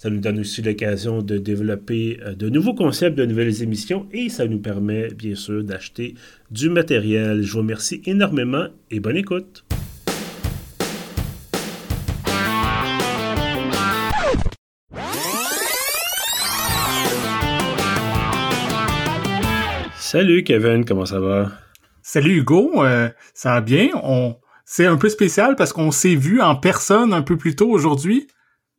Ça nous donne aussi l'occasion de développer euh, de nouveaux concepts, de nouvelles émissions et ça nous permet bien sûr d'acheter du matériel. Je vous remercie énormément et bonne écoute. Salut Kevin, comment ça va? Salut Hugo, euh, ça va bien? On... C'est un peu spécial parce qu'on s'est vu en personne un peu plus tôt aujourd'hui.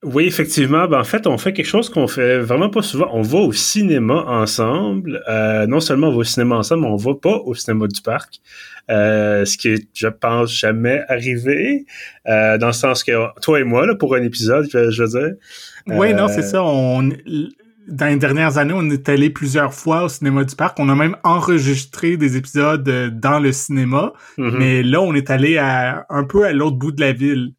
Oui, effectivement. Ben, en fait, on fait quelque chose qu'on fait vraiment pas souvent. On va au cinéma ensemble. Euh, non seulement on va au cinéma ensemble, mais on va pas au cinéma du parc. Euh, ce qui est, je pense, jamais arrivé. dans le sens que toi et moi, là, pour un épisode, je, je veux dire. Oui, non, c'est ça. On, dans les dernières années, on est allé plusieurs fois au cinéma du parc. On a même enregistré des épisodes euh, dans le cinéma. Mm-hmm. Mais là, on est allé à, un peu à l'autre bout de la ville.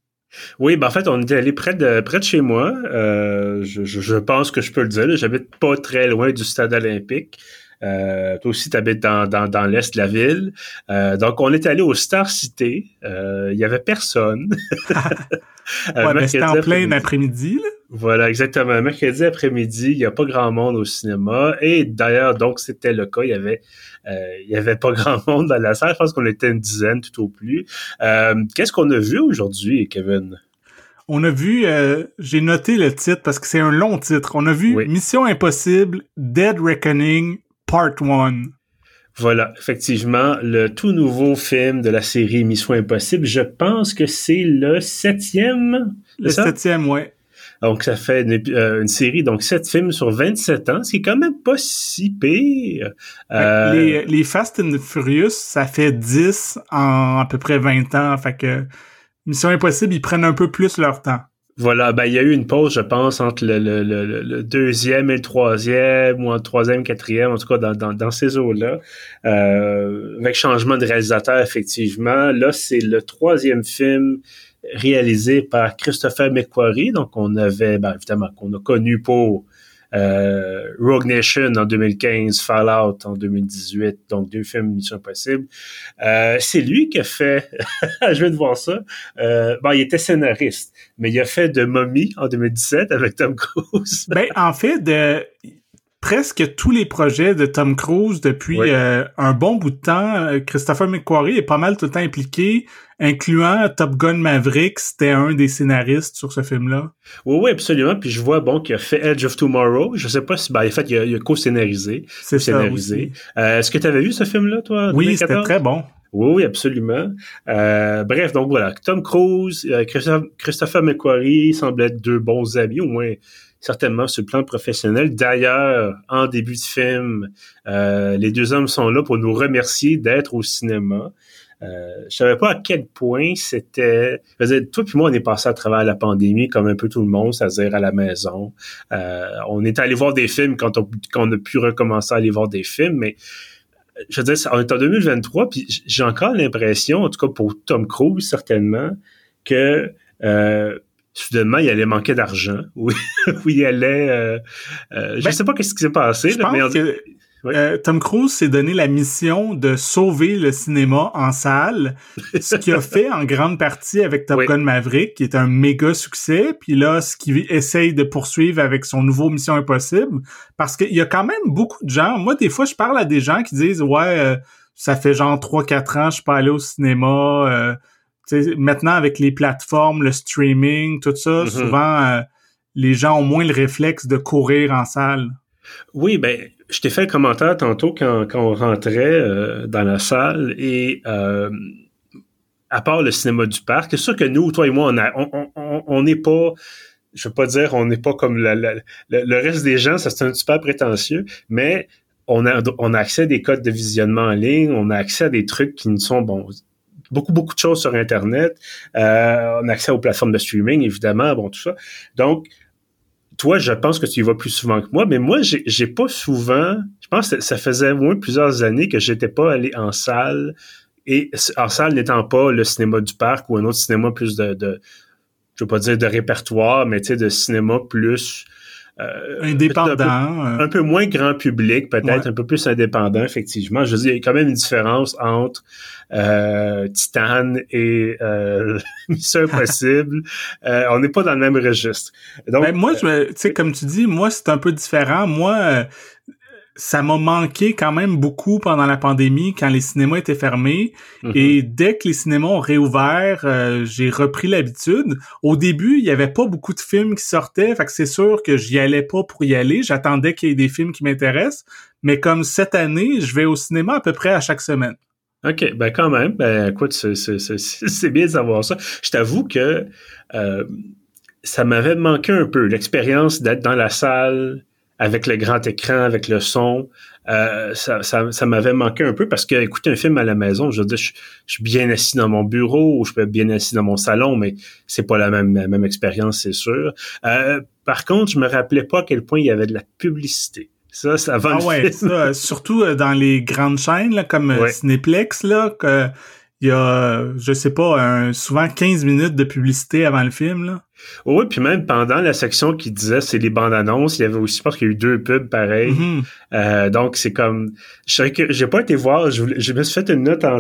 Oui, ben en fait, on est allé près de près de chez moi. Euh, je, je, pense que je peux le dire. J'habite pas très loin du stade olympique. Euh, toi aussi, tu habites dans, dans, dans l'est de la ville. Euh, donc, on est allé au Star Cité. Il y avait personne. ouais, mais c'était en plein après-midi. Là. Voilà, exactement. Mercredi après-midi, il n'y a pas grand monde au cinéma. Et d'ailleurs, donc, c'était le cas. Il y avait, euh, il y avait pas grand monde dans la salle. Je pense qu'on était une dizaine tout au plus. Euh, qu'est-ce qu'on a vu aujourd'hui, Kevin? On a vu, euh, j'ai noté le titre parce que c'est un long titre. On a vu Mission Impossible, Dead Reckoning, Part 1. Voilà, effectivement, le tout nouveau film de la série Mission Impossible. Je pense que c'est le septième. Le septième, ouais. Donc, ça fait euh, une, série, donc 7 films sur 27 ans, ce qui est quand même pas si pire. Euh, les, les, Fast and Furious, ça fait 10 en à peu près 20 ans. Fait que Mission Impossible, ils prennent un peu plus leur temps. Voilà, ben il y a eu une pause, je pense, entre le, le, le, deuxième et le troisième, ou entre troisième quatrième, en tout cas dans, dans, dans ces eaux-là. Euh, avec changement de réalisateur, effectivement. Là, c'est le troisième film réalisé par Christopher McQuarrie, donc on avait, ben, évidemment, qu'on a connu pour euh, Rogue Nation en 2015, Fallout en 2018, donc deux films Mission Impossible. Euh, c'est lui qui a fait, je vais te voir ça, euh, bon, il était scénariste, mais il a fait de Mommy en 2017 avec Tom Cruise. ben, en fait, de, presque tous les projets de Tom Cruise depuis euh, un bon bout de temps. Euh, Christopher McQuarrie est pas mal tout le temps impliqué, incluant Top Gun Maverick, c'était un des scénaristes sur ce film-là. Oui, oui, absolument. Puis je vois bon qu'il a fait Edge of Tomorrow. Je sais pas si ben, en fait il a, co-scénarisé. C'est scénarisé. Euh, Est-ce que tu avais vu ce film-là, toi? Oui, c'était très bon. Oui, oui, absolument. Euh, bref, donc voilà, Tom Cruise, Christopher McQuarrie semblent être deux bons amis, au moins certainement sur le plan professionnel. D'ailleurs, en début de film, euh, les deux hommes sont là pour nous remercier d'être au cinéma. Euh, je savais pas à quel point c'était. Toi puis moi, on est passé à travers la pandémie comme un peu tout le monde, c'est-à-dire à la maison. Euh, on est allé voir des films quand on, quand on a pu recommencer à aller voir des films, mais je veux dire, on est en 2023, puis j'ai encore l'impression, en tout cas pour Tom Cruise certainement, que euh, soudainement, il allait manquer d'argent. Oui, oui, il allait. Euh, euh, je ben, sais pas qu'est-ce qui s'est passé. Je mais que, euh, Tom Cruise s'est donné la mission de sauver le cinéma en salle, ce qu'il a fait en grande partie avec Top Gun Maverick, qui est un méga succès. Puis là, ce qu'il essaye de poursuivre avec son nouveau Mission Impossible, parce qu'il y a quand même beaucoup de gens. Moi, des fois, je parle à des gens qui disent ouais, ça fait genre 3-4 ans, je suis pas allé au cinéma maintenant, avec les plateformes, le streaming, tout ça, mm-hmm. souvent, euh, les gens ont moins le réflexe de courir en salle. Oui, ben, je t'ai fait le commentaire tantôt quand, on rentrait euh, dans la salle et euh, à part le cinéma du parc, c'est sûr que nous, toi et moi, on n'est pas je veux pas dire on n'est pas comme le reste des gens, ça c'est un super prétentieux, mais on a, on accès à des codes de visionnement en ligne, on a accès à des trucs qui ne sont bon beaucoup, beaucoup de choses sur Internet. Euh, on a accès aux plateformes de streaming, évidemment, bon, tout ça. Donc, toi, je pense que tu y vas plus souvent que moi, mais moi, j'ai pas souvent. Je pense que ça faisait moins plusieurs années que j'étais pas allé en salle et en salle n'étant pas le cinéma du parc ou un autre cinéma plus de, de je veux pas dire de répertoire, mais tu sais de cinéma plus indépendant. Un peu, moins grand public, peut-être un peu plus indépendant, effectivement. Je veux dire, il y a quand même une différence entre euh, Titan et euh, Mission Impossible. euh, on n'est pas dans le même registre. Donc, ben, moi, tu sais, comme tu dis, moi, c'est un peu différent. Moi, ça m'a manqué quand même beaucoup pendant la pandémie quand les cinémas étaient fermés mhm. et dès que les cinémas ont réouvert, euh, j'ai repris l'habitude. Au début, il y avait pas beaucoup de films qui sortaient, fait que c'est sûr que j'y allais pas pour y aller, j'attendais qu'il y ait des films qui m'intéressent, mais comme cette année, je vais au cinéma à peu près à chaque semaine. OK, ben quand même, ben écoute, c'est bien de savoir ça. Je t'avoue que euh, ça m'avait manqué un peu l'expérience d'être dans la salle avec le grand écran, avec le son, euh, ça, ça, m'avait manqué un peu parce que écouter un film à la maison, je veux dire, je, suis bien assis dans mon bureau ou je peux être bien assis dans mon salon, mais c'est pas la même, même expérience, c'est sûr. Euh, par contre, je me rappelais pas à quel point il y avait de la publicité. Ça, ça va. Ah ouais, ça, surtout euh, dans les grandes chaînes là, comme Cineplex, là, que il y a, je sais pas, un, souvent 15 minutes de publicité avant le film. Là. Oui, puis même pendant la section qui disait c'est les bandes annonces, il y avait aussi, je pense qu'il y a eu deux pubs pareils. Mm-hmm. euh, donc c'est comme, je que j'ai pas été voir, je, je me suis fait une note en,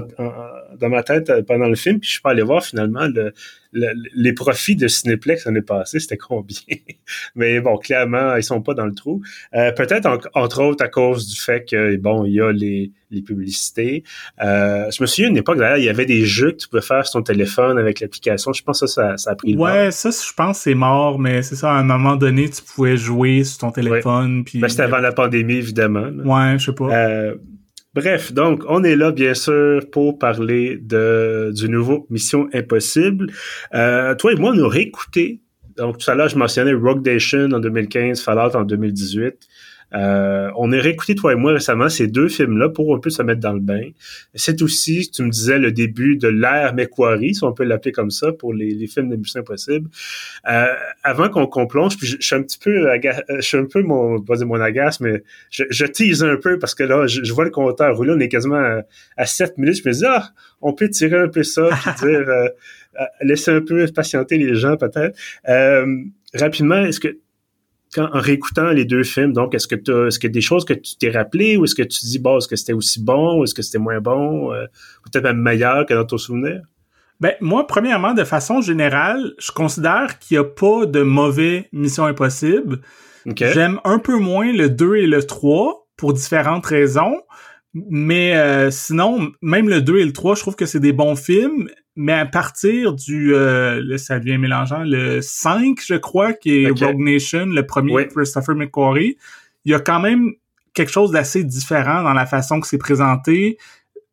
dans ma tête euh, pendant le film, puis je suis pas allé voir finalement le, les profits de Cineplex l'année passée, c'était combien? Mais bon, clairement, ils sont pas dans le trou. Euh, Peut-être entre autres à cause du fait que bon, il y a les, les publicités. Euh, je me souviens une époque d'ailleurs, il y avait des jeux que tu pouvais faire sur ton téléphone avec l'application. Je pense que ça, ça, a pris le Ouais, ça, je pense c'est mort, mais c'est ça, à un moment donné, tu pouvais jouer sur ton téléphone. Puis, ben, c'était avant la pandémie, évidemment. Ouais, je sais pas. Euh, Bref, donc on est là bien sûr pour parler de du nouveau Mission Impossible. Euh, toi et moi, on a réécouté. Donc tout à l'heure, je mentionnais Rogue Nation en 2015, Fallout en 2018. Euh, on a réécouté, toi et moi, récemment, ces deux films-là pour un peu se mettre dans le bain. C'est aussi, tu me disais, le début de l'ère McQuarrie, si on peut l'appeler comme ça, pour les, les films de Mission Impossible. Euh, avant qu'on plonge, puis je, suis un petit peu, euh, je suis un peu mon, pas dire mon agace, mais je, je, tease un peu parce que là, je, vois le compteur rouler, on est quasiment à, à 7 minutes. Je me dis, ah, on peut tirer un peu ça, puis dire, euh, laisser un peu patienter les gens peut-être. rapidement, est-ce que quand, en réécoutant les deux films, donc, est-ce que tu est-ce que des choses que tu t'es rappelé ou est-ce que tu dis, bon, est-ce que c'était aussi bon ou est-ce que c'était moins bon, euh, peut-être même meilleur que dans ton souvenir? Ben, moi, premièrement, de façon générale, je considère qu'il n'y a pas de mauvais Mission Impossible. J'aime un peu moins le 2 et le 3 pour différentes raisons. Mais euh, sinon, même le 2 et le 3, je trouve que c'est des bons films mais à partir du, euh, ça devient mélangeant, le 5, je crois, qui est Rogue Nation, le premier Christopher McQuarrie, il y a quand même quelque chose d'assez différent dans la façon que c'est présenté.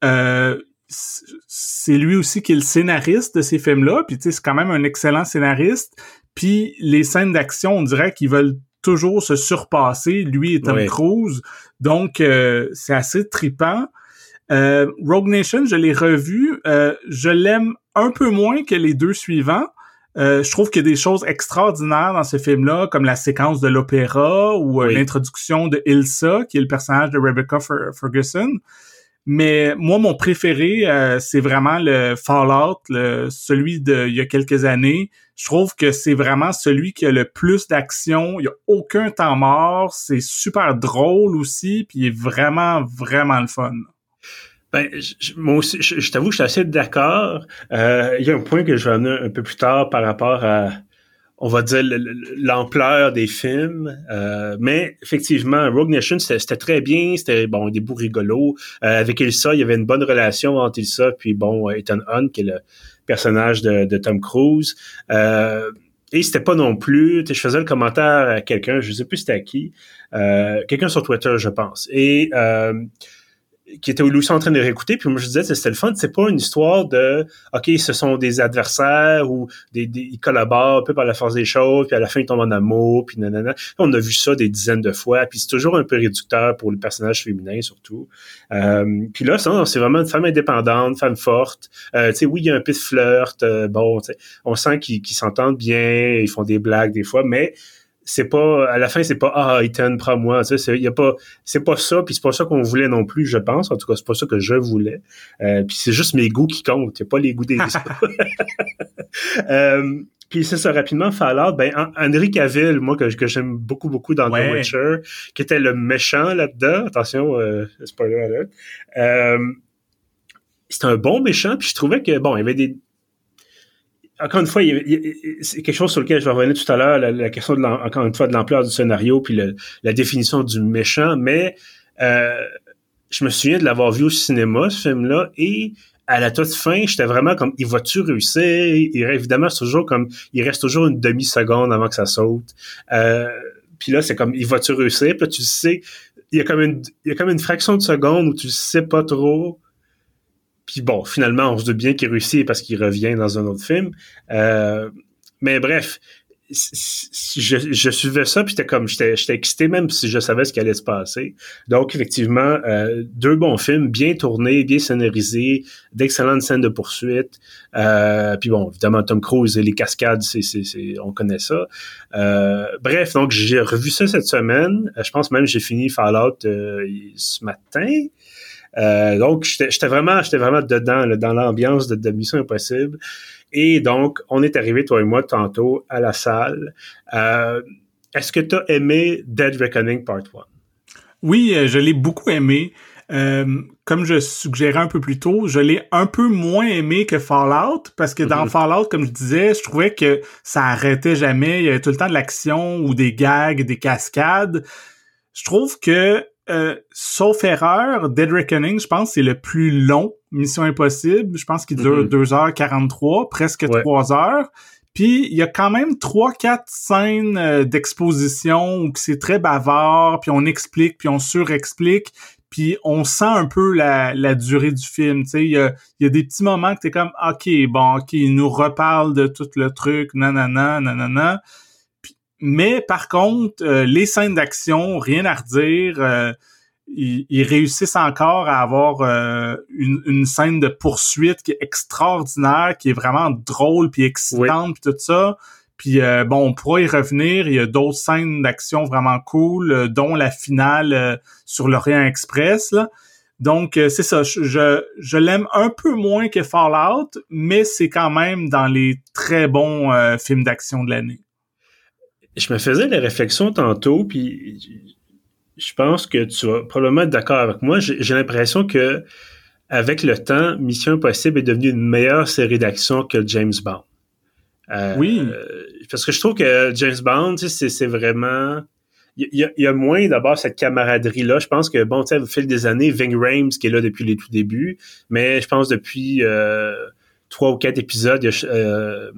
Euh, c'est lui aussi qui est le scénariste de ces films-là, puis tu sais, c'est quand même un excellent scénariste. Puis les scènes d'action, on dirait qu'ils veulent toujours se surpasser, lui et Tom Cruise. Donc, euh, c'est assez tripant. Euh, Rogue Nation, je l'ai revu. Euh, je l'aime un peu moins que les deux suivants. Euh, je trouve qu'il y a des choses extraordinaires dans ce film-là, comme la séquence de l'opéra ou l'introduction de Ilsa, qui est le personnage de Rebecca Ferguson. Mais moi, mon préféré, c'est vraiment le Fallout, le, celui de il y a quelques années. Je trouve que c'est vraiment celui qui a le plus d'action. Il y a aucun temps mort. C'est super drôle aussi, puis il est vraiment, vraiment le fun. Ben, je, moi aussi, je, t'avoue que je suis assez d'accord. Euh, il y a un point que je vais amener un peu plus tard par rapport à, on va dire, l'ampleur des films. Euh, mais effectivement, Rogue Nation, c'était très bien. C'était bon, des bouts rigolos. Euh, avec Elsa, il y avait une bonne relation entre Elsa puis bon, Ethan Hunt, qui est le personnage de, de Tom Cruise. Euh, et c'était pas non plus, je faisais le commentaire à quelqu'un, je sais plus c'était à qui, euh, quelqu'un sur Twitter, je pense. Et euh, qui était aussi en train de réécouter, puis moi je disais c'était le fun, c'est pas une histoire de OK, ce sont des adversaires ou des, ils collaborent un peu par la force des choses, puis à la fin ils tombent en amour, puis nanana. On a vu ça des dizaines de fois, puis c'est toujours un peu réducteur pour le personnage féminin surtout. Euh, puis là, c'est vraiment une femme indépendante, femme forte. Euh, tu sais, oui, il y a un peu de flirt, euh, bon, on sent qu'ils s'entendent bien, ils font des blagues des fois, mais c'est pas à la fin c'est pas ah Ethan prends-moi tu sais y a pas c'est pas ça puis c'est pas ça qu'on voulait non plus je pense. En tout cas c'est pas ça que je voulais. Euh, puis c'est juste mes goûts qui comptent y a pas les goûts des euh, puis c'est ça rapidement Fallout ben Henry Cavill moi que, que j'aime beaucoup beaucoup dans The Witcher qui était le méchant là-dedans attention euh, spoiler alert euh, c'était un bon méchant puis je trouvais que bon il y avait des encore une fois, c'est quelque chose sur lequel je vais revenir tout à l'heure, la, question de encore une fois de l'ampleur du scénario puis la définition du méchant, mais euh, je me souviens de l'avoir vu au cinéma ce film-là et à la toute fin, j'étais vraiment comme il va-tu réussir? Évidemment c'est toujours comme il reste toujours une demi seconde avant que ça saute. Euh, puis là c'est comme il va-tu réussir? Puis là, tu sais, il y a comme une il y a comme une fraction de seconde où tu sais pas trop puis bon, finalement, on se doute bien qu'il réussit parce qu'il revient dans un autre film. Euh, mais bref, je, je suivais ça, puis j'étais comme, j'étais excité même si je savais ce qui allait se passer. Donc, effectivement, euh, deux bons films, bien tournés, bien scénarisés, d'excellentes scènes de poursuite. Euh, puis bon, évidemment, Tom Cruise et les cascades, c'est, on connaît ça. Euh, bref, donc j'ai revu ça cette semaine. Je pense même j'ai fini Fallout ce matin. Euh, donc, j'étais vraiment, j'étais vraiment dedans, dans l'ambiance de, Mission Impossible. Et donc, on est arrivé, toi et moi, tantôt, à la salle. Euh, est-ce que tu as aimé Dead Reckoning Part 1? Oui, euh, je l'ai beaucoup aimé. comme je suggérais un peu plus tôt, je l'ai un peu moins aimé que Fallout parce que dans mm-hmm. Fallout, comme je disais, je trouvais que ça arrêtait jamais. Il y avait tout le temps de l'action ou des gags, des cascades. Je trouve que euh, sauf erreur, Dead Reckoning, je pense, c'est le plus long Mission Impossible. Je pense qu'il dure 2h43, mhm. presque 3 heures. Puis il y a quand même 3-4 scènes euh, d'exposition où c'est très bavard, puis on explique, puis on surexplique, puis on sent un peu la, la durée du film. Tu sais, il y a, y a des petits moments que t'es comme, ok, bon, ok, il nous reparle de tout le truc, nanana, nanana. Mais par contre, euh, les scènes d'action, rien à redire. Euh, ils, réussissent encore à avoir euh, une, scène de poursuite qui est extraordinaire, qui est vraiment drôle puis excitante puis tout ça. Puis bon, on pourra y revenir. Il y a d'autres scènes d'action vraiment cool, dont la finale sur l'Orient Express. Là. Donc c'est ça. Je, je l'aime un peu moins que Fallout, mais c'est quand même dans les très bons films d'action de l'année je me faisais la réflexion tantôt, puis je pense que tu vas probablement être d'accord avec moi. J'ai l'impression que avec le temps, Mission Impossible est devenue une meilleure série d'action que James Bond. Euh, oui. parce que je trouve que James Bond, c'est vraiment... Il y, a, moins d'abord cette camaraderie-là. Je pense que, bon, tu sais, au fil des années, Ving Rhames, qui est là depuis les tout débuts, mais je pense depuis euh, trois ou quatre épisodes, il y a, euh,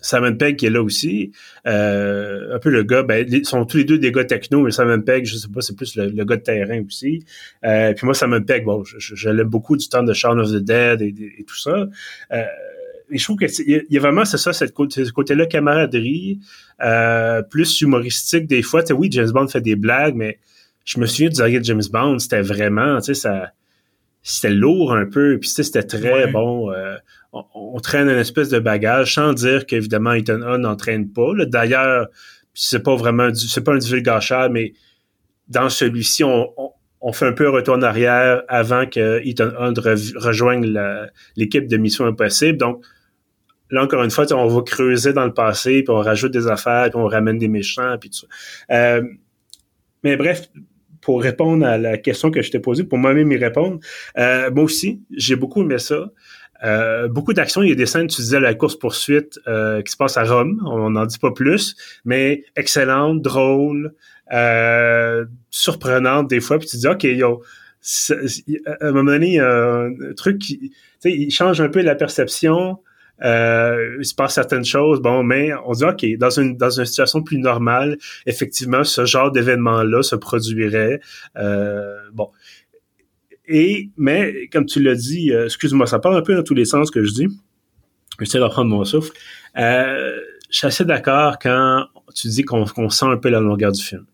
Simon Pegg qui est là aussi. Euh, un peu le gars, ben, ils sont tous les deux des gars techno, mais Simon Pegg, je sais pas, c'est plus le, gars de terrain aussi. Euh, puis moi, Simon Pegg, bon, je, l'aime beaucoup du temps de Shaun of the Dead et, tout ça. Euh, et je trouve qu'il y, a vraiment, c'est ça, cette côté, ce côté-là, camaraderie, euh, plus humoristique des fois. Tu sais, oui, James Bond fait des blagues, mais je me souviens du de James Bond, c'était vraiment, tu sais, ça c'était lourd un peu, puis c'était très bon. Euh, on, traîne une espèce de bagage sans dire qu'évidemment Ethan Hunt n'entraîne pas. D'ailleurs, c'est pas vraiment c'est pas un divulgateur, mais dans celui-ci, on, on, fait un peu un retour en arrière avant que Ethan Hunt rejoigne l'équipe de Mission Impossible. Donc, là encore une fois, on va creuser dans le passé, puis on rajoute des affaires, puis on ramène des méchants, puis tout ça. Euh, mais bref, pour répondre à la question que je t'ai posée, pour moi-même y répondre, euh, moi aussi, j'ai beaucoup aimé ça. Euh, beaucoup d'actions. Il y a des scènes, tu disais, la course-poursuite euh, qui se passe à Rome. On n'en dit pas plus, mais excellente, drôle, euh, surprenante des fois. Puis tu dis, OK, yo, à un moment donné, il y a un truc qui... Tu sais, il change un peu la perception. Euh, il se passe certaines choses, bon, mais on dit ok, dans une dans une situation plus normale, effectivement, ce genre d'événement-là se produirait. Euh, bon, et, mais, comme tu l'as dit, euh, excuse-moi, ça parle un peu dans tous les sens que je dis. J'essaie de reprendre mon souffle. Euh, je suis assez d'accord quand tu dis qu'on sent un peu la longueur du film.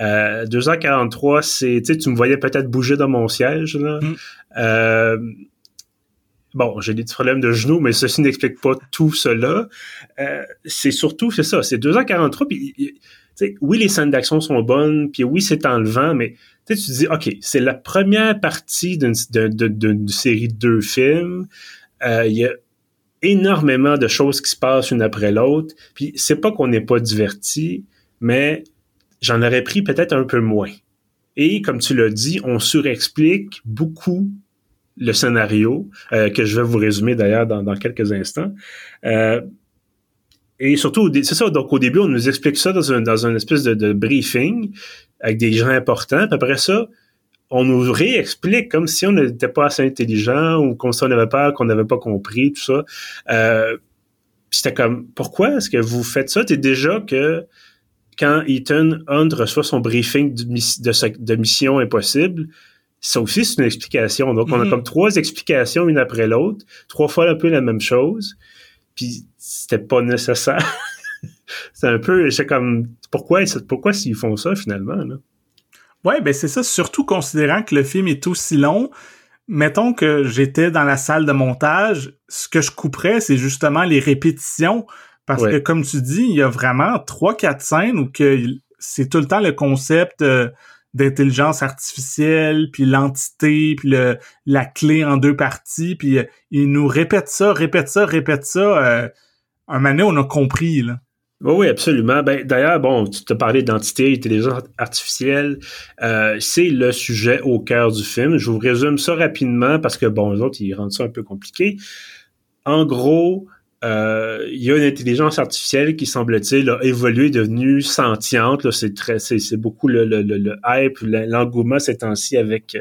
Euh, 2h43, c'est, tu me voyais peut-être bouger dans mon siège, là. Mm. Euh, bon, j'ai des petits problèmes de genoux, mais ceci n'explique pas tout cela. Euh, c'est surtout, c'est ça, c'est 2h43, puis oui, les scènes d'action sont bonnes, puis oui, c'est enlevant, mais tu te dis, OK, c'est la première partie d'une série de deux films. Euh, il y a énormément de choses qui se passent une après l'autre. Puis c'est pas qu'on n'est pas diverti, mais j'en aurais pris peut-être un peu moins. Et comme tu l'as dit, on surexplique beaucoup le scénario, euh, que je vais vous résumer d'ailleurs dans, dans, quelques instants. Euh, et surtout, c'est ça, donc au début, on nous explique ça dans un, dans une espèce de briefing avec des gens importants, puis après ça, on nous réexplique comme si on n'était pas assez intelligent ou comme si on avait peur qu'on n'avait pas compris, tout ça. Euh, c'était comme, pourquoi est-ce que vous faites ça? C'est déjà que quand Ethan Hunt reçoit son briefing de, de, mission impossible, ça aussi, c'est une explication. Donc, on a mm-hmm. comme trois explications une après l'autre, trois fois un peu la même chose, puis c'était pas nécessaire. c'est un peu, c'est comme, pourquoi, pourquoi s'ils font ça finalement, là? Ouais, ben c'est ça, surtout considérant que le film est aussi long. Mettons que j'étais dans la salle de montage, ce que je couperais, c'est justement les répétitions. Parce que, comme tu dis, il y a vraiment trois, quatre scènes où que c'est tout le temps le concept euh, d'intelligence artificielle, puis l'entité, puis le, la clé en deux parties, puis euh, il nous répète ça, répète ça, répète ça. Euh, un moment on a compris, là. Oui, absolument. Ben, d'ailleurs, bon, tu te parlais d'identité, intelligence artificielle. Euh, c'est le sujet au cœur du film. Je vous résume ça rapidement parce que, bon, les autres, ils rendent ça un peu compliqué. En gros, euh, il y a une intelligence artificielle qui, semble-t-il, a évolué, devenue sentiente. C'est très, c'est, beaucoup le, le, le, hype, l'engouement ces temps-ci avec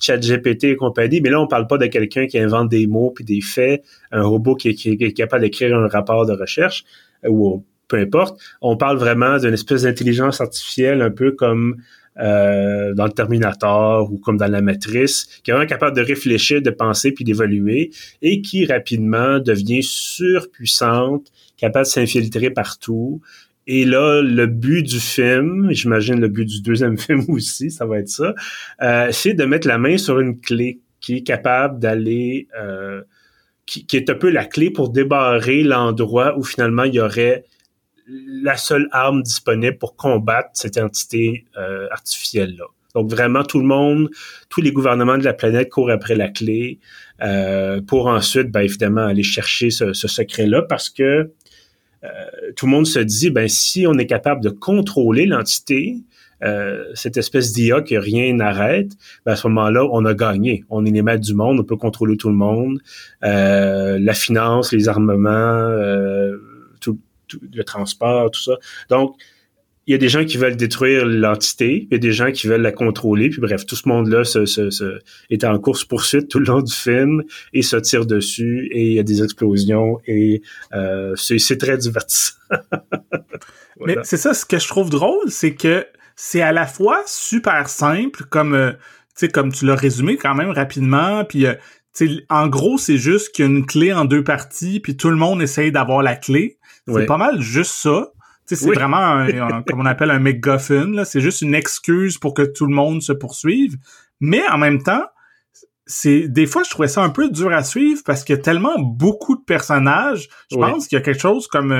ChatGPT et compagnie. Mais là, on parle pas de quelqu'un qui invente des mots puis des faits, un robot qui, qui est capable d'écrire un rapport de recherche ou peu importe. On parle vraiment d'une espèce d'intelligence artificielle un peu comme euh, dans le Terminator ou comme dans la Matrice, qui est vraiment capable de réfléchir, de penser puis d'évoluer et qui rapidement devient surpuissante, capable de s'infiltrer partout. Et là, le but du film, j'imagine le but du deuxième film aussi, ça va être ça, euh, c'est de mettre la main sur une clé qui est capable d'aller, euh, qui, qui, est un peu la clé pour débarrer l'endroit où finalement il y aurait la seule arme disponible pour combattre cette entité euh, artificielle-là. Donc vraiment, tout le monde, tous les gouvernements de la planète courent après la clé euh, pour ensuite, ben, évidemment, aller chercher ce, secret-là parce que euh, tout le monde se dit, ben si on est capable de contrôler l'entité, cette espèce d'IA que rien n'arrête, ben à ce moment-là, on a gagné. On est les maîtres du monde, on peut contrôler tout le monde, la finance, les armements le transport, tout ça. Donc, il y a des gens qui veulent détruire l'entité, il y a des gens qui veulent la contrôler, puis bref, tout ce monde-là se, est en course-poursuite tout le long du film et se tire dessus, et il y a des explosions, et euh, c'est très divertissant. Mais c'est ça, ce que je trouve drôle, c'est que c'est à la fois super simple, comme, euh, comme tu l'as résumé quand même rapidement, puis... Euh, en gros, c'est juste qu'il y a une clé en deux parties, puis tout le monde essaye d'avoir la clé. C'est pas mal juste ça. C'est vraiment un, comme on appelle un McGuffin. C'est juste une excuse pour que tout le monde se poursuive. Mais en même temps, c'est des fois je trouvais ça un peu dur à suivre parce qu'il y a tellement beaucoup de personnages. Je pense qu'il y a quelque chose comme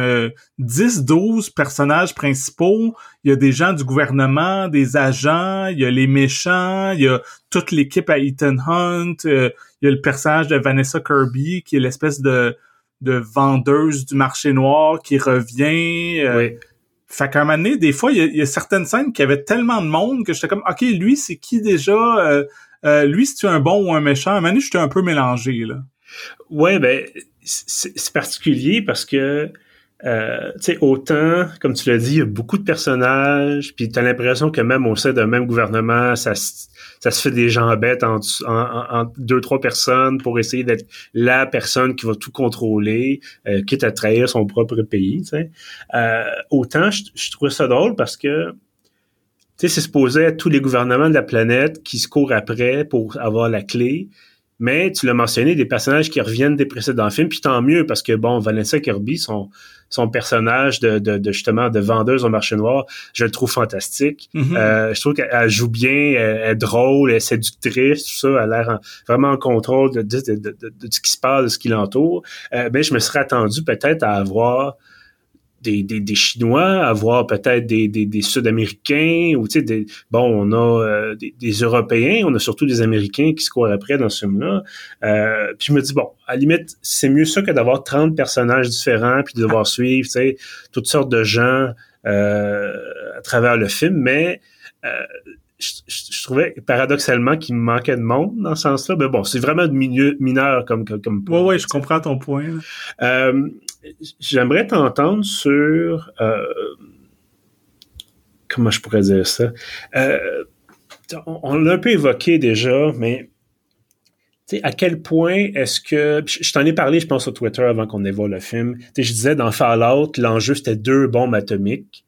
10-12 euh, personnages principaux. Il y a des gens du gouvernement, des agents, il y a les méchants, il y a toute l'équipe à Ethan Hunt, euh, il y a le personnage de Vanessa Kirby qui est l'espèce de de vendeuse du marché noir qui revient. Euh, oui. Fait qu'à un moment donné, des fois, il y, a, certaines scènes qui avaient tellement de monde que j'étais comme, OK, lui, c'est qui déjà? Euh, euh, lui, c'est-tu un bon ou un méchant? À un moment donné, j'étais un peu mélangé, là. Ouais, ben, c'est particulier parce que euh, tu sais, autant, comme tu l'as dit, il y a beaucoup de personnages, puis tu as l'impression que même au sein d'un même gouvernement, ça, ça se fait des gens bêtes en, deux, trois personnes pour essayer d'être la personne qui va tout contrôler, euh, quitte à trahir son propre pays. Euh, autant, je, je trouve ça drôle parce que tu sais, c'est supposé être tous les gouvernements de la planète qui se courent après pour avoir la clé. Mais tu l'as mentionné, des personnages qui reviennent des précédents films, puis tant mieux, parce que bon, Vanessa Kirby, son, son personnage de, de, justement de vendeuse au marché noir, je le trouve fantastique. Mm-hmm. euh, je trouve qu'elle joue bien, elle, est drôle, elle est séductrice, tout ça, elle a l'air vraiment en contrôle de, de, de, ce qui se passe, de ce qui l'entoure. Euh, ben, je me serais attendu peut-être à avoir des, des, Chinois, avoir peut-être des, des, des Sud-Américains, ou tu sais, des, bon, on a euh, des, des, Européens, on a surtout des Américains qui se courent après dans ce film-là. Euh, puis je me dis, bon, à la limite, c'est mieux ça que d'avoir 30 personnages différents, puis de devoir suivre, tu sais, toutes sortes de gens euh, à travers le film, mais euh, je, trouvais paradoxalement qu'il me manquait de monde dans ce sens-là. Mais bon, c'est vraiment de mineur comme comme. ouais, ouais, je comprends ton point. Euh, J'aimerais t'entendre sur euh, comment je pourrais dire ça? Euh, on, l'a un peu évoqué déjà, mais à quel point est-ce que je t'en ai parlé, je pense, sur Twitter avant qu'on évoque le film. je disais dans Fallout, l'enjeu c'était deux bombes atomiques.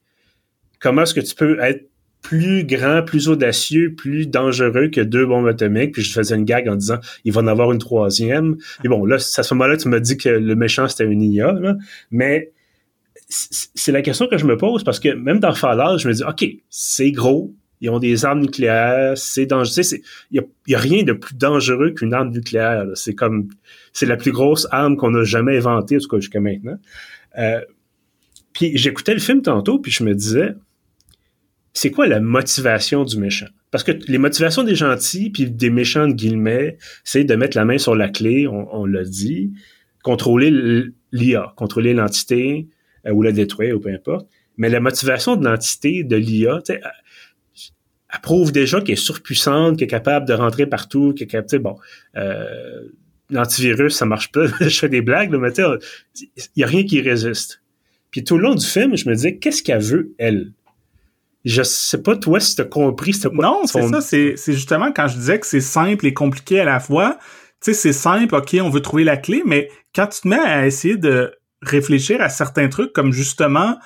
Comment est-ce que tu peux être plus grand, plus audacieux, plus dangereux que deux bombes atomiques. Puis je faisais une gag en disant il va en avoir une troisième. Et bon, là, à ce moment-là, tu m'as dit que le méchant c'était une IA, mais c'est la question que je me pose parce que même dans Fallout, je me dis OK, c'est gros, ils ont des armes nucléaires, c'est dangereux. Il y a, rien de plus dangereux qu'une arme nucléaire. C'est comme c'est la plus grosse arme qu'on a jamais inventée, en tout cas jusqu'à maintenant. Euh, puis j'écoutais le film tantôt, puis je me disais c'est quoi la motivation du méchant? Parce que les motivations des gentils puis des méchants de guillemets, c'est de mettre la main sur la clé, on, l'a dit, contrôler l'IA, contrôler l'entité euh, ou la détruire ou peu importe. Mais la motivation de l'entité, de l'IA, elle, prouve déjà qu'elle est surpuissante, qu'elle est capable de rentrer partout, qu'elle est capable, bon, euh, l'antivirus, ça marche pas, je fais des blagues, mais il y a rien qui résiste. Puis tout le long du film, je me disais, qu'est-ce qu'elle veut, elle? Je sais pas, toi, si t'as compris c'était quoi. Non, c'est ça, c'est, justement quand je disais que c'est simple et compliqué à la fois. Tu sais, c'est simple, ok, on veut trouver la clé, mais quand tu te mets à essayer de réfléchir à certains trucs comme justement,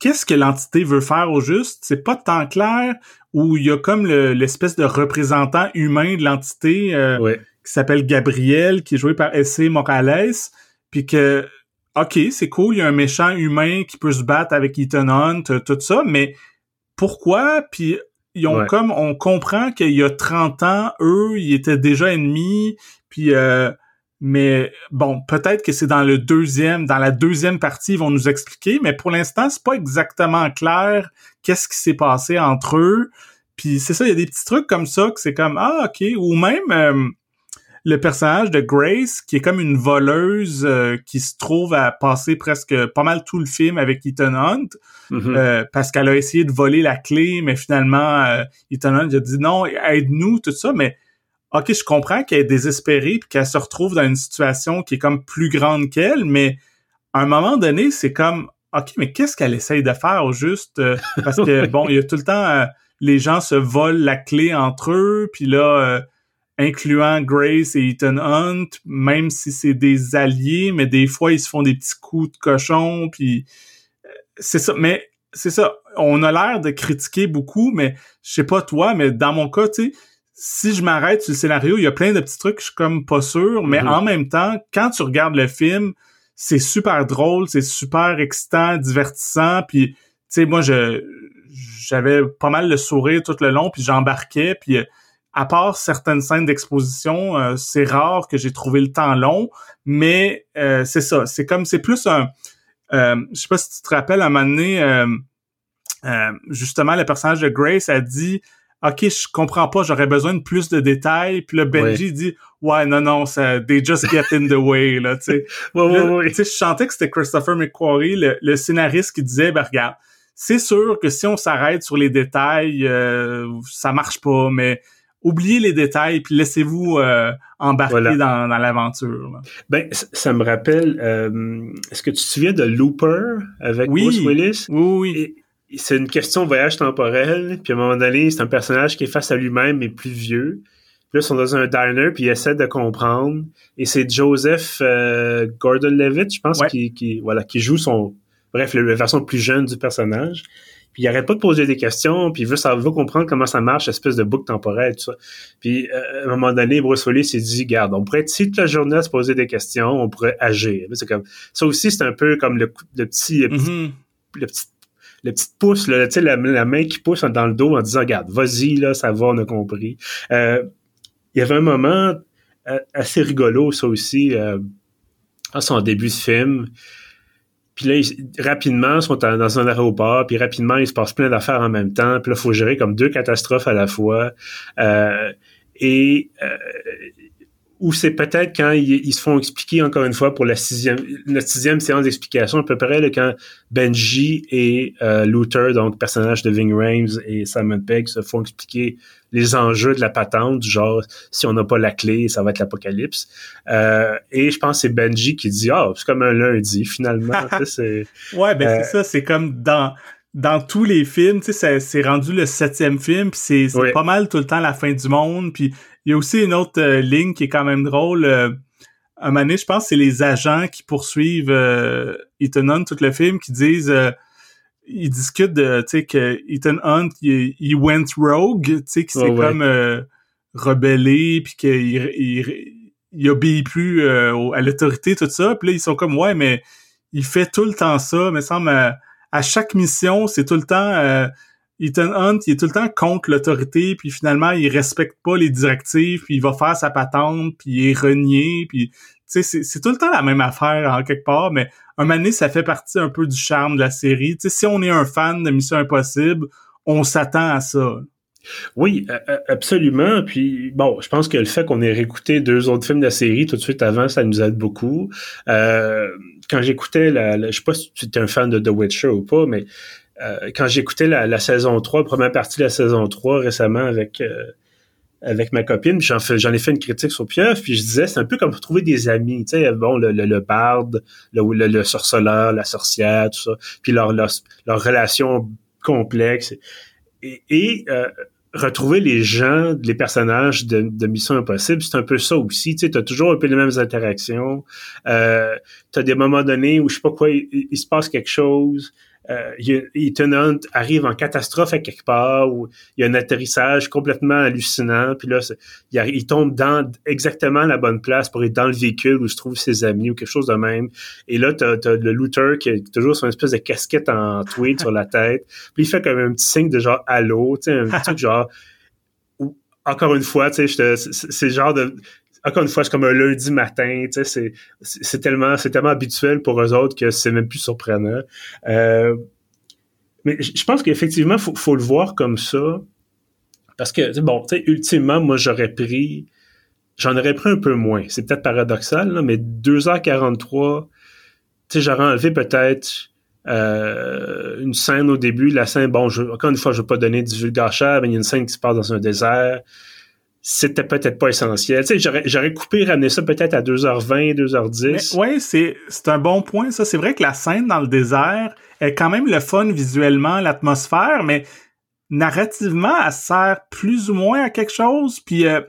qu'est-ce que l'entité veut faire au juste, c'est pas tant clair, où il y a comme l'espèce de représentant humain de l'entité euh, qui s'appelle Gabriel, qui est joué par S.C. Morales, puis que, ok, c'est cool, il y a un méchant humain qui peut se battre avec Ethan Hunt, tout ça, mais pourquoi, puis ils ont comme on comprend qu'il y a 30 ans, eux, ils étaient déjà ennemis, puis euh, mais bon, peut-être que c'est dans le deuxième, dans la deuxième partie, ils vont nous expliquer, mais pour l'instant, c'est pas exactement clair qu'est-ce qui s'est passé entre eux. Puis c'est ça, il y a des petits trucs comme ça que c'est comme ah ok, ou même euh, le personnage de Grace, qui est comme une voleuse euh, qui se trouve à passer presque pas mal tout le film avec Ethan Hunt, mm-hmm. euh, parce qu'elle a essayé de voler la clé, mais finalement, euh, Ethan Hunt a dit non, aide-nous, tout ça, mais ok, je comprends qu'elle est désespérée puis qu'elle se retrouve dans une situation qui est comme plus grande qu'elle, mais à un moment donné, c'est comme ok, mais qu'est-ce qu'elle essaye de faire au juste Parce que bon, il y a tout le temps les gens se volent la clé entre eux, puis là incluant Grace et Ethan Hunt, même si c'est des alliés, mais des fois ils se font des petits coups de cochon, puis euh, c'est ça. Mais c'est ça. On a l'air de critiquer beaucoup, mais je sais pas toi, mais dans mon cas, tu sais, si je m'arrête sur le scénario, il y a plein de petits trucs, je suis comme pas sûr, mais mm-hmm. en même temps, quand tu regardes le film, c'est super drôle, c'est super excitant, divertissant, puis tu sais, moi je j'avais pas mal le sourire tout le long, puis j'embarquais, puis euh, à part certaines scènes d'exposition, euh, c'est rare que j'ai trouvé le temps long, mais euh, c'est ça. C'est comme c'est plus un. Euh, je sais pas si tu te rappelles, à un moment donné, euh, justement, le personnage de Grace a dit OK, je comprends pas, j'aurais besoin de plus de détails. Puis là, Benji dit Ouais, non, non, ça, they just get in the way, là, tu sais. ouais, je chantais que c'était Christopher McQuarrie, le, le, scénariste, qui disait ben regarde, c'est sûr que si on s'arrête sur les détails, ça marche pas, mais oubliez les détails puis laissez-vous euh, embarquer dans, l'aventure. Ben, ça me rappelle. Euh, est-ce que tu te souviens de Looper avec Bruce Willis? Oui, oui. C'est une question de voyage temporel. Puis à un moment donné, c'est un personnage qui est face à lui-même mais plus vieux. Puis là, ils sont dans un diner puis ils essaient de comprendre. Et c'est Joseph euh, Gordon-Levitt, je pense, qui, qui, voilà, qui joue son bref la version plus jeune du personnage. Puis il arrête pas de poser des questions, puis il veut, ça, veut comprendre comment ça marche, espèce de boucle temporelle, tout ça. Puis euh, à un moment donné, Bruce Willis s'est dit, garde, on pourrait être toute la journée à se poser des questions, on pourrait agir. C'est comme ça aussi, c'est un peu comme le, le petit, le petit, mm-hmm. le petit le petit pouce, là, la, la main qui pousse dans le dos en disant, regarde, vas-y, là, ça va, on a compris. Euh, il y avait un moment euh, assez rigolo, ça aussi, euh, en son début de film, puis là, rapidement, ils sont dans un aéroport, puis rapidement, il se passe plein d'affaires en même temps. Puis là, il faut gérer comme deux catastrophes à la fois. Euh, et euh, ou c'est peut-être quand ils, se font expliquer encore une fois pour la sixième, la sixième séance d'explication, à peu près là, quand Benji et euh, Luther, donc personnage de Ving Rhames et Simon Pegg, se font expliquer les enjeux de la patente, du genre si on n'a pas la clé, ça va être l'apocalypse. Euh, et je pense que c'est Benji qui dit ah c'est comme un lundi finalement. c'est ouais ben c'est euh, ça, c'est comme dans dans tous les films, tu sais, c'est rendu le septième film, puis c'est pas mal tout le temps la fin du monde, puis il y a aussi une autre euh, ligne qui est quand même drôle. Euh, un moment donné, je pense c'est les agents qui poursuivent euh, Ethan Hunt tout le film qui disent euh, ils discutent de tu sais que Ethan Hunt il, went rogue, tu sais qu'il s'est comme rebellé puis qu'il il, il, obéit plus à l'autorité tout ça. Puis là ils sont comme ouais mais il fait tout le temps ça, mais semble à chaque mission, c'est tout le temps Ethan Hunt, il est tout le temps contre l'autorité, puis finalement, il respecte pas les directives, puis il va faire sa patente, puis il est renié, puis c'est, tout le temps la même affaire en quelque part, mais un moment ça fait partie un peu du charme de la série. sais, si on est un fan de Mission Impossible, on s'attend à ça. Oui, absolument. Puis bon, je pense que le fait qu'on ait réécouté deux autres films de la série tout de suite avant, ça nous aide beaucoup. Euh, quand j'écoutais la, je sais pas si tu es un fan de The Witcher ou pas, mais euh, quand j'écoutais la, la, saison 3, la première partie de la saison 3 récemment avec euh, avec ma copine, j'en j'en ai fait une critique sur Pieuf, puis je disais c'est un peu comme trouver des amis, tu sais, bon le, le, le barde, le, le, sorceleur, la sorcière, tout ça, puis leur leur, leur relation complexe. Et, et euh, retrouver les gens, les personnages de, de Mission Impossible, c'est un peu ça aussi. Tu sais, as toujours un peu les mêmes interactions. Euh, tu as des moments donnés où je sais pas quoi, il se passe quelque chose euh, Ethan Hunt arrive en catastrophe à quelque part où il y a un atterrissage complètement hallucinant, puis là, il, tombe dans exactement la bonne place pour être dans le véhicule où se trouvent ses amis ou quelque chose de même. Et là, t'as as le looter qui a toujours son espèce de casquette en tweed sur la tête, puis il fait comme un petit signe de genre allô, tu sais, un truc genre encore une fois, tu sais, c'est genre de encore une fois, c'est comme un lundi matin, c'est tellement, c'est tellement habituel pour eux autres que c'est même plus surprenant. Euh, mais je pense qu'effectivement, faut, faut le voir comme ça. Parce que, bon, tu sais, ultimement, moi, j'aurais pris, j'en aurais pris un peu moins. C'est peut-être paradoxal, là, mais 2h43, tu sais, j'aurais enlevé peut-être euh, une scène au début. La scène, bon, encore une fois, je vais pas donner du vulgaire mais il y a une scène qui se passe dans un désert c'était peut-être pas essentiel. Tu sais, j'aurais, j'aurais coupé, ramené ça peut-être à 2h20, 2h10. Oui, c'est, c'est un bon point, ça. C'est vrai que la scène dans le désert est quand même le fun visuellement, l'atmosphère, mais narrativement, elle sert plus ou moins à quelque chose, puis euh,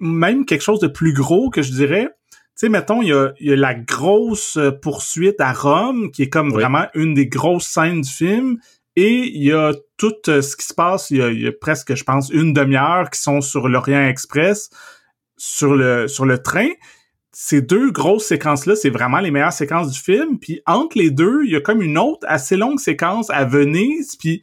même quelque chose de plus gros que je dirais. Tu sais, mettons, il y a, y a, la grosse poursuite à Rome, qui est comme vraiment une des grosses scènes du film, et il y a tout euh, ce qui se passe, il y a, presque, je pense, une demi-heure qui sont sur l'Orient Express, sur le, sur le train. Ces deux grosses séquences-là, c'est vraiment les meilleures séquences du film. Puis entre les deux, il y a comme une autre assez longue séquence à Venise. Puis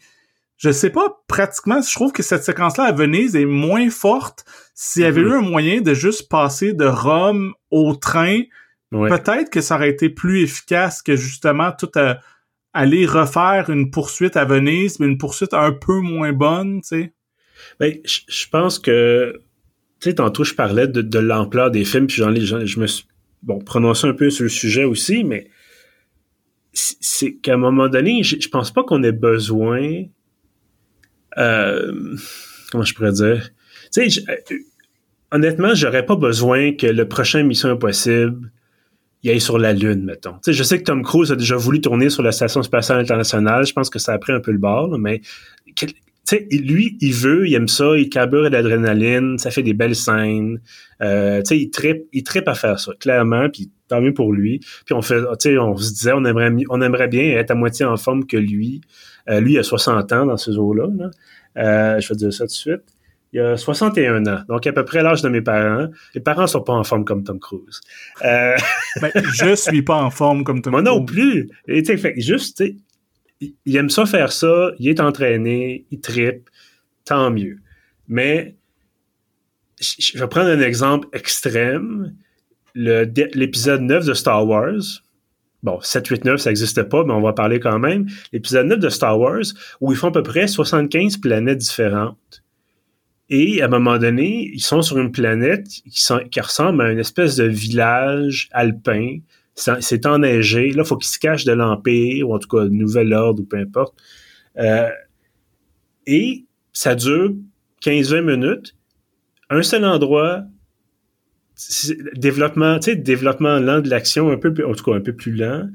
je sais pas, pratiquement, je trouve que cette séquence-là à Venise est moins forte. S'il y avait mm-hmm. eu un moyen de juste passer de Rome au train, peut-être que ça aurait été plus efficace que justement tout à aller refaire une poursuite à Venise, mais une poursuite un peu moins bonne, tu sais? Ben, je pense que, tu sais, tantôt, je parlais de, l'ampleur des films, puis j'en je me suis, bon, prononcé un peu sur le sujet aussi, mais c'est qu'à un moment donné, je, pense pas qu'on ait besoin, euh, comment je pourrais dire, tu sais, euh, honnêtement, j'aurais pas besoin que le prochain Mission Impossible il aille sur la Lune, mettons. sais, je sais que Tom Cruise a déjà voulu tourner sur la Station spatiale internationale. Je pense que ça a pris un peu le bord, mais sais, lui, il veut, il aime ça, il carbure l'adrénaline, ça fait des belles scènes. Euh, il tripe, il tripe à faire ça, clairement, puis tant mieux pour lui. Puis on fait, on se disait, on aimerait, on aimerait bien être à moitié en forme que lui. Euh, lui, il a 60 ans dans ce eaux-là. Là. Euh, je vais dire ça tout de suite il a 61 ans, donc à peu près l'âge de mes parents. Les parents sont pas en forme comme Tom Cruise. Euh... ben, je suis pas en forme comme Tom Cruise. Moi non plus. Et fait, juste, il aime ça faire ça, il est entraîné, il tripe, tant mieux. Mais je vais prendre un exemple extrême. L'épisode 9 de Star Wars, bon, 7, 8, 9, ça n'existe pas, mais on va parler quand même. L'épisode 9 de Star Wars, où ils font à peu près 75 planètes différentes. Et à un moment donné, ils sont sur une planète qui, ressemble à une espèce de village alpin. C'est enneigé. Là, il faut qu'ils se cachent de l'Empire, ou en tout cas, Nouvel Ordre, ou peu importe. Euh, et ça dure 15-20 minutes. Un seul endroit, développement, tu développement lent de l'action, un peu, en tout cas un peu plus lent,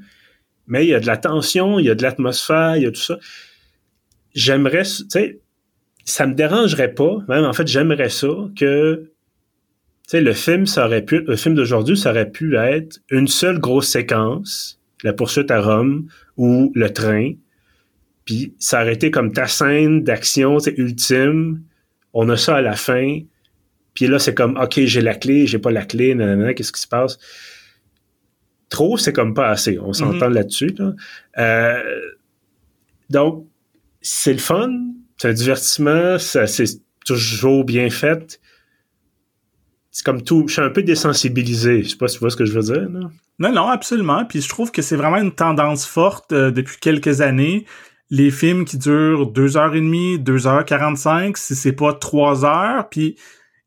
mais il y a de la tension, il y a de l'atmosphère, il y a tout ça. J'aimerais, tu ça me dérangerait pas, même en fait, j'aimerais ça que, tu sais, le film, ça aurait pu, le film d'aujourd'hui, ça aurait pu être une seule grosse séquence, la poursuite à Rome ou le train, puis ça aurait été comme ta scène d'action, c'est ultime. On a ça à la fin puis là, c'est comme, OK, j'ai la clé, j'ai pas la clé, nanana, qu'est-ce qui se passe? Trop, c'est comme pas assez. On s'entend mm-hmm. là-dessus. Euh, donc, c'est le fun, c'est un divertissement, c'est toujours bien fait. C'est comme tout, je suis un peu désensibilisé. Je sais pas si tu vois ce que je veux dire. Non, non, absolument. Puis je trouve que c'est vraiment une tendance forte euh, depuis quelques années. Les films qui durent 2h30, 2h45, si c'est pas 3 heures, puis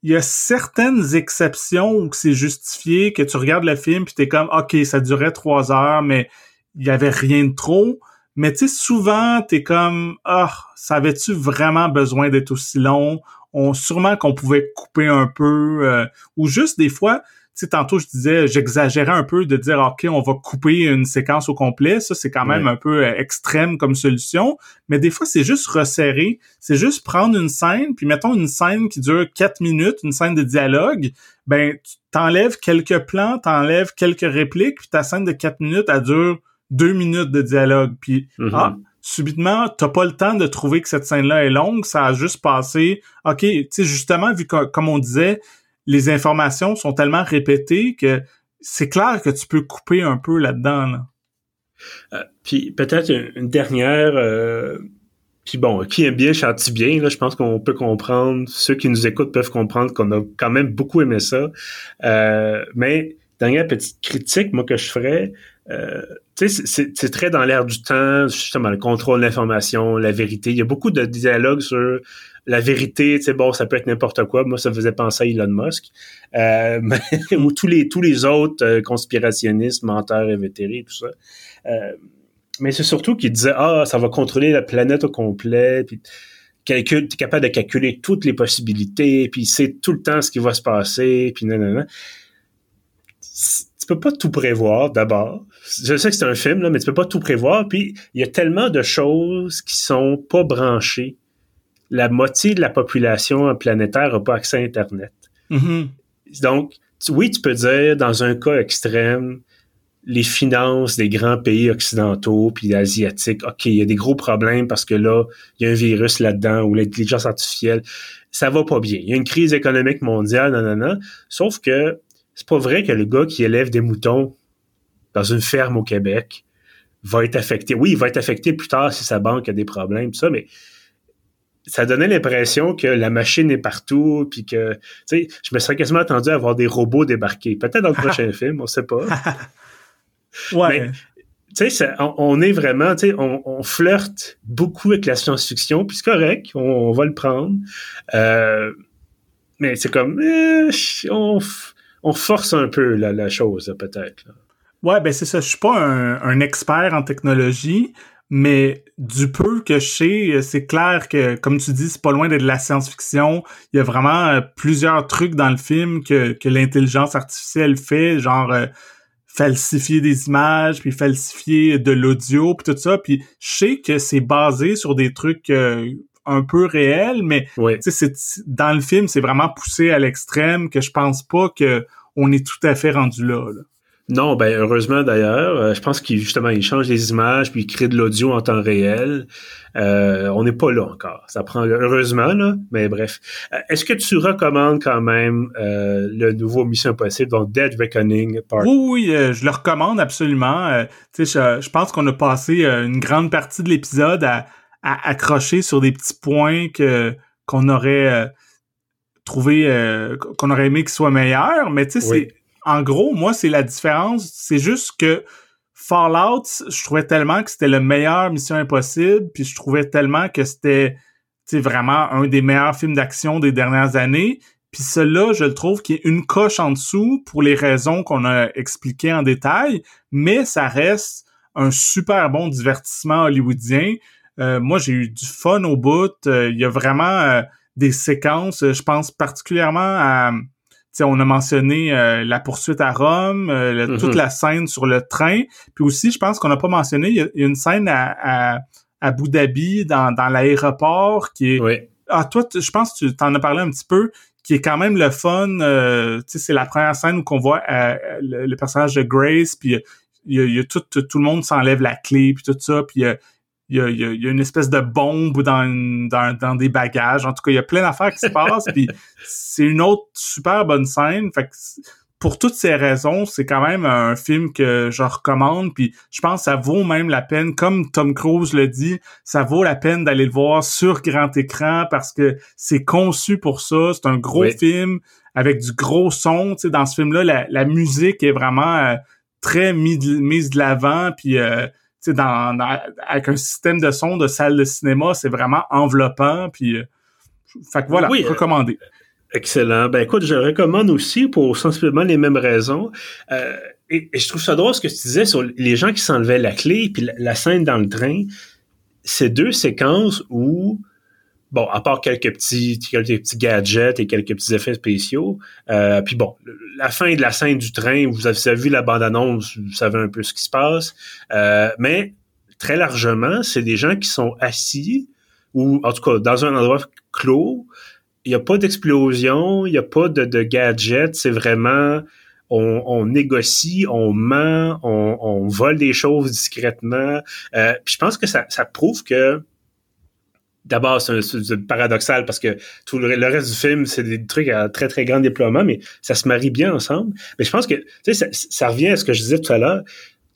il y a certaines exceptions où c'est justifié, que tu regardes le film puis t'es comme, OK, ça durait trois heures, mais il y avait rien de trop. Mais tu sais, souvent, t'es comme, ah, ça avait-tu vraiment besoin d'être aussi long? On, sûrement qu'on pouvait couper un peu, euh, ou juste des fois, sais, tantôt je disais, j'exagérais un peu de dire, OK, on va couper une séquence au complet. Ça, c'est quand même un peu euh, extrême comme solution. Mais des fois, c'est juste resserrer. C'est juste prendre une scène, puis mettons une scène qui dure quatre minutes, une scène de dialogue. Ben, tu t'enlèves quelques plans, t'enlèves quelques répliques, puis ta scène de quatre minutes, elle dure deux minutes de dialogue. Puis, mm-hmm. ah, subitement, t'as pas le temps de trouver que cette scène-là est longue, ça a juste passé. OK, tu sais, justement, vu que, comme on disait, les informations sont tellement répétées que c'est clair que tu peux couper un peu là-dedans. Euh, puis peut-être une, dernière. Euh, puis bon, qui aime bien chante bien. Là, je pense qu'on peut comprendre. Ceux qui nous écoutent peuvent comprendre qu'on a quand même beaucoup aimé ça. Euh, mais dernière petite critique, moi que je ferais. Sais, c'est très dans l'air du temps, justement, le contrôle de l'information, la vérité. Il y a beaucoup de dialogues sur la vérité, tu sais, bon, ça peut être n'importe quoi. Moi, ça faisait penser à Elon Musk. Euh, ou tous les, tous les autres euh, conspirationnistes, menteurs, invétérés, tout ça. Euh, mais c'est surtout qu'il disait, ah, ça va contrôler la planète au complet, puis calcule, es capable de calculer toutes les possibilités, puis c'est tout le temps ce qui va se passer, puis non, non, non. Tu peux pas tout prévoir, d'abord. Je sais que c'est un film, là, mais tu peux pas tout prévoir, puis il y a tellement de choses qui sont pas branchées la moitié de la population planétaire n'a pas accès à Internet. Mm-hmm. Donc, oui, tu peux dire, dans un cas extrême, les finances des grands pays occidentaux puis asiatiques, OK, il y a des gros problèmes parce que là, il y a un virus là-dedans ou l'intelligence artificielle, ça va pas bien. Il y a une crise économique mondiale, non, non, non. Sauf que c'est pas vrai que le gars qui élève des moutons dans une ferme au Québec va être affecté. Oui, il va être affecté plus tard si sa banque a des problèmes, tout ça, mais ça donnait l'impression que la machine est partout, puis que, tu sais, je me serais quasiment attendu à voir des robots débarquer. Peut-être dans le prochain film, on sait pas. ouais. tu sais, on, est vraiment, tu sais, on, flirte beaucoup avec la science-fiction, puis c'est correct, on, va le prendre. Euh, mais c'est comme, eh, on, force un peu la, chose, peut-être. Ouais, ben c'est ça. Je suis pas un, expert en technologie, mais du peu que je sais, euh, c'est clair que, comme tu dis, c'est pas loin d'être de la science-fiction. Il y a vraiment euh, plusieurs trucs dans le film que, que l'intelligence artificielle fait, genre euh, falsifier des images, puis falsifier de l'audio, puis tout ça. Puis je sais que c'est basé sur des trucs un peu réels, mais c'est dans le film, c'est vraiment poussé à l'extrême que je pense pas que on est tout à fait rendu là. là. Non, ben heureusement d'ailleurs. Euh, je pense qu'il justement il change les images puis il crée de l'audio en temps réel. Euh, on n'est pas là encore. Ça prend heureusement là, mais bref. Euh, est-ce que tu recommandes quand même le nouveau Mission Impossible, donc Dead Reckoning Part? Oui, oui, je le recommande absolument. tu sais, je, pense qu'on a passé une grande partie de l'épisode à, accrocher sur des petits points que qu'on aurait trouvé, qu'on aurait aimé qu'ils soient meilleurs. Mais tu sais, c'est en gros, moi, c'est la différence. C'est juste que Fallout, je trouvais tellement que c'était le meilleur Mission Impossible, puis je trouvais tellement que c'était vraiment un des meilleurs films d'action des dernières années. Puis celui-là, je le trouve qui est une coche en dessous pour les raisons qu'on a expliquées en détail, mais ça reste un super bon divertissement hollywoodien. Euh, moi, j'ai eu du fun au bout. Euh, il y a vraiment euh, des séquences, je pense particulièrement à... on a mentionné la poursuite à Rome, mm-hmm. toute la scène sur le train. Puis aussi, je pense qu'on n'a pas mentionné, il y, a une scène à, à, Abu Dhabi, dans, dans l'aéroport, qui est... Oui. Ah, toi, je pense que tu t'en as parlé un petit peu, qui est quand même le fun. Euh, c'est la première scène où qu'on voit euh, le, personnage de Grace, puis il y a, tout, tout, le monde s'enlève la clé, puis tout ça, puis il y a, y a, une espèce de bombe dans, dans, dans des bagages. En tout cas, il y a plein d'affaires qui se passent, puis c'est une autre super bonne scène. Fait que pour toutes ces raisons, c'est quand même un film que je recommande. Puis je pense que ça vaut même la peine, comme Tom Cruise le dit, ça vaut la peine d'aller le voir sur grand écran parce que c'est conçu pour ça. C'est un gros film avec du gros son. Tu sais, dans ce film-là, la, musique est vraiment euh, très mise de l'avant. Puis euh, sais, dans, avec un système de son de salle de cinéma, c'est vraiment enveloppant. Puis euh, fait que voilà, recommandé. Excellent. Ben écoute, je recommande aussi pour sensiblement les mêmes raisons. Euh, et, je trouve ça drôle ce que tu disais sur les gens qui s'enlevaient la clé puis la, scène dans le train. Ces deux séquences où, bon, à part quelques petits, quelques petits gadgets et quelques petits effets spéciaux, euh, puis bon, la fin de la scène du train, vous avez, vu la bande-annonce, vous savez un peu ce qui se passe. Euh, mais très largement, c'est des gens qui sont assis ou en tout cas dans un endroit clos il n'y a pas d'explosion, il n'y a pas de, de gadget, c'est vraiment on, négocie, on ment, on, vole des choses discrètement. Euh, puis je pense que ça, prouve que d'abord c'est paradoxal parce que tout le, reste du film c'est des trucs à très très grand déploiement, mais ça se marie bien ensemble. Mais je pense que tu sais ça, ça revient à ce que je disais tout à l'heure.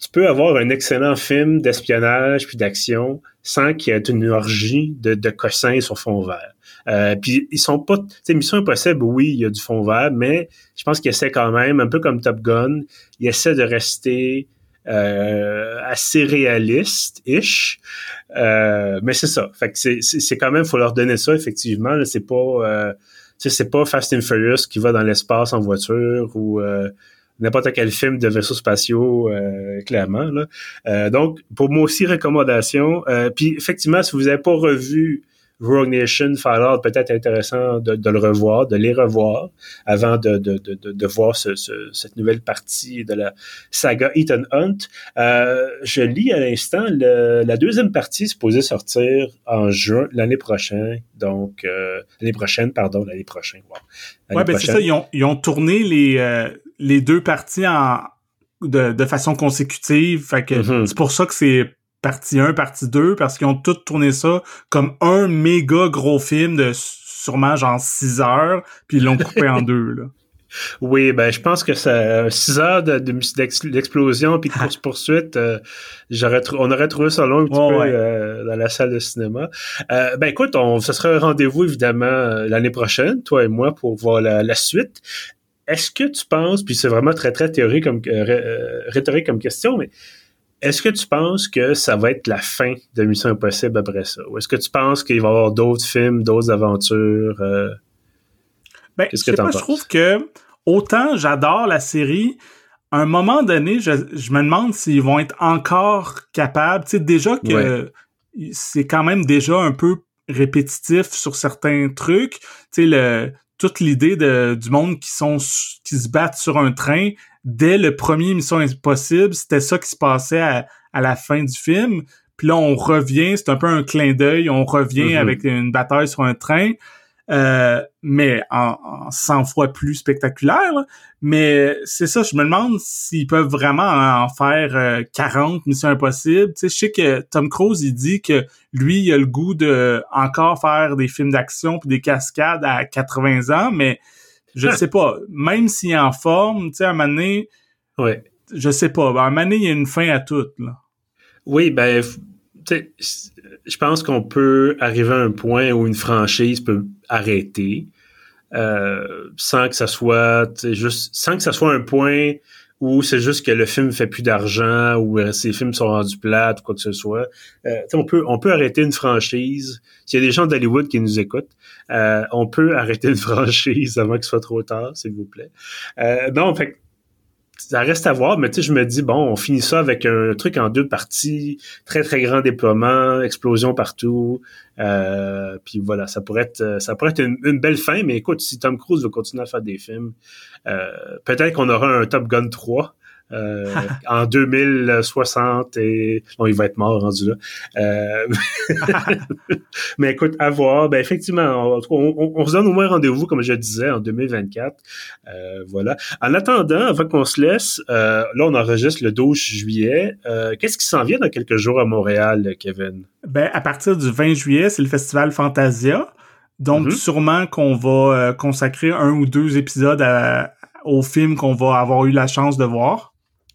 Tu peux avoir un excellent film d'espionnage puis d'action sans qu'il y ait une orgie de, de cossins sur fond vert. Euh, puis ils sont pas, tu Mission Impossible, oui, il y a du fond vert, mais je pense qu'il essaie quand même, un peu comme Top Gun, il essaie de rester euh, assez réaliste-ish. Euh, mais c'est ça. Fait que c'est quand même, faut leur donner ça, effectivement. C'est pas, euh, c'est pas Fast and Furious qui va dans l'espace en voiture ou n'importe quel film de vaisseaux spatiaux, clairement. Là. donc, pour moi aussi, recommandation. Puis, effectivement, si vous n'avez pas revu Rogue Nation, Fallout, peut-être intéressant de, le revoir, de les revoir avant de, de, de voir ce, cette nouvelle partie de la saga Ethan Hunt. Euh, je lis à l'instant, la deuxième partie supposée sortir en juin l'année prochaine. Donc, euh, l'année prochaine, pardon, l'année prochaine. Wow. Ouais, ben c'est ça, ils ont, ils ont tourné les, euh, les deux parties en, de, de façon consécutive. Fait que mm-hmm. c'est pour ça que c'est partie 1, partie 2, parce qu'ils ont tout tourné ça comme un méga gros film de sûrement genre 6 heures, puis ils l'ont coupé en deux, là. Oui, ben je pense que ça 6 heures d'explosion puis de course poursuite, euh, j'aurais on aurait trouvé ça long un petit peu euh, dans la salle de cinéma. Euh, ben écoute, on ce sera un rendez-vous évidemment l'année prochaine, toi et moi, pour voir la, la suite. Est-ce que tu penses, puis c'est vraiment très très théorique comme rhétorique comme question, mais est-ce que tu penses que ça va être la fin de Mission Impossible après ça? Ou est-ce que tu penses qu'il va y avoir d'autres films, d'autres aventures? Euh? Ben, Qu'est-ce que tu Je trouve que autant j'adore la série, à un moment donné, je, me demande s'ils vont être encore capables. Tu sais, déjà que c'est quand même déjà un peu répétitif sur certains trucs. Tu sais, le, toute l'idée du monde qui sont qui se battent sur un train dès le premier Mission Impossible, c'était ça qui se passait à, la fin du film. Puis là, on revient, c'est un peu un clin d'œil, on revient mm-hmm. avec une bataille sur un train, euh, mais en, en 100 fois plus spectaculaire. Mais c'est ça, je me demande s'ils peuvent vraiment en faire 40 euh, Missions Impossibles. Tu sais, je sais que Tom Cruise, il dit que lui, il a le goût de encore faire des films d'action puis des cascades à 80 ans, mais je sais pas. Même s'il est en forme, tu sais, à un moment donné, ouais. je sais pas. À un moment donné, il y a une fin à tout, là. Oui, ben, je pense qu'on peut arriver à un point où une franchise peut arrêter euh, sans que ça soit juste sans que ça soit un point ou c'est juste que le film fait plus d'argent ou euh, ces films sont rendus plates ou quoi que ce soit. Euh, on peut on peut arrêter une franchise. S'il y a des gens d'Hollywood qui nous écoutent, euh, on peut arrêter une franchise avant qu'il soit trop tard, s'il vous plaît. Euh, non, fait ça reste à voir, mais tu sais, je me dis, bon, on finit ça avec un truc en deux parties, très, très grand déploiement, explosion partout, euh, puis voilà, ça pourrait être ça pourrait être une, belle fin, mais écoute, si Tom Cruise veut continuer à faire des films, euh, peut-être qu'on aura un Top Gun 3, euh, en 2060 et bon, il va être mort rendu là. Euh, mais écoute, à voir. Ben effectivement, on, on, se donne au moins rendez-vous, comme je disais, en 2024. Euh, voilà. En attendant, avant qu'on se laisse, là on enregistre le 12 juillet. Qu'est-ce qui s'en vient dans quelques jours à Montréal, Kevin? Ben à partir du 20 juillet, c'est le festival Fantasia. Donc, mm-hmm. sûrement qu'on va consacrer un ou deux épisodes à, au film qu'on va avoir eu la chance de voir.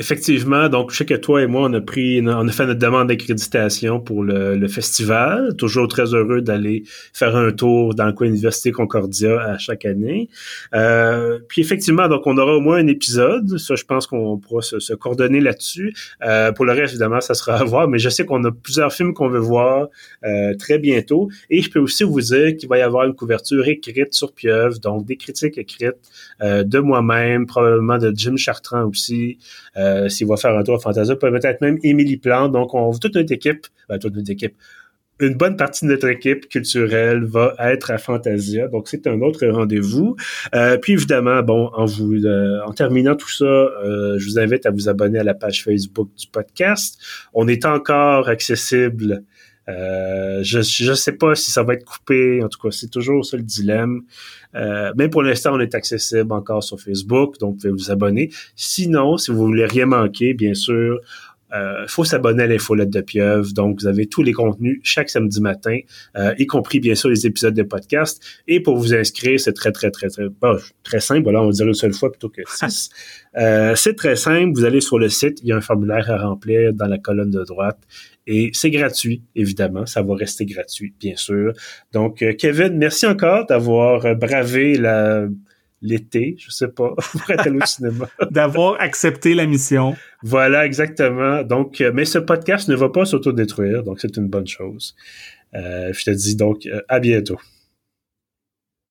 Effectivement, donc je sais que toi et moi, on a pris, on a fait notre demande d'accréditation pour le, festival. Toujours très heureux d'aller faire un tour dans le coin Université Concordia à chaque année. Euh, puis effectivement, donc on aura au moins un épisode. Ça, je pense qu'on pourra se, coordonner là-dessus. Euh, pour le reste, évidemment, ça sera à voir. Mais je sais qu'on a plusieurs films qu'on veut voir euh, très bientôt. Et je peux aussi vous dire qu'il va y avoir une couverture écrite sur Pieuvre, donc des critiques écrites de moi-même, probablement de Jim Chartrand aussi. Euh, s'il va faire un tour à Fantasia, peut-être même Émilie Plante. Donc, on toute notre équipe, ben, toute notre équipe, une bonne partie de notre équipe culturelle va être à Fantasia. Donc, c'est un autre rendez-vous. Euh, puis, évidemment, bon, en vous, euh, en terminant tout ça, je vous invite à vous abonner à la page Facebook du podcast. On est encore accessible euh, je ne sais pas si ça va être coupé. En tout cas, c'est toujours ça le dilemme. Euh, mais pour l'instant, on est accessible encore sur Facebook, donc vous pouvez vous abonner. Sinon, si vous voulez rien manquer, bien sûr, il euh, faut s'abonner à l'infolette de Pieuvre. Donc, vous avez tous les contenus chaque samedi matin, euh, y compris bien sûr les épisodes de podcast. Et pour vous inscrire, c'est très, très, très, très, très simple. Voilà, on va dire une seule fois plutôt que six. Euh, c'est très simple. Vous allez sur le site, il y a un formulaire à remplir dans la colonne de droite. Et c'est gratuit, évidemment. Ça va rester gratuit, bien sûr. Donc, Kevin, merci encore d'avoir bravé la l'été, je sais pas, pour être au cinéma. D'avoir accepté la mission. Voilà, exactement. Donc, euh, mais ce podcast ne va pas s'autodétruire, donc c'est une bonne chose. Euh, je te dis donc euh, à bientôt.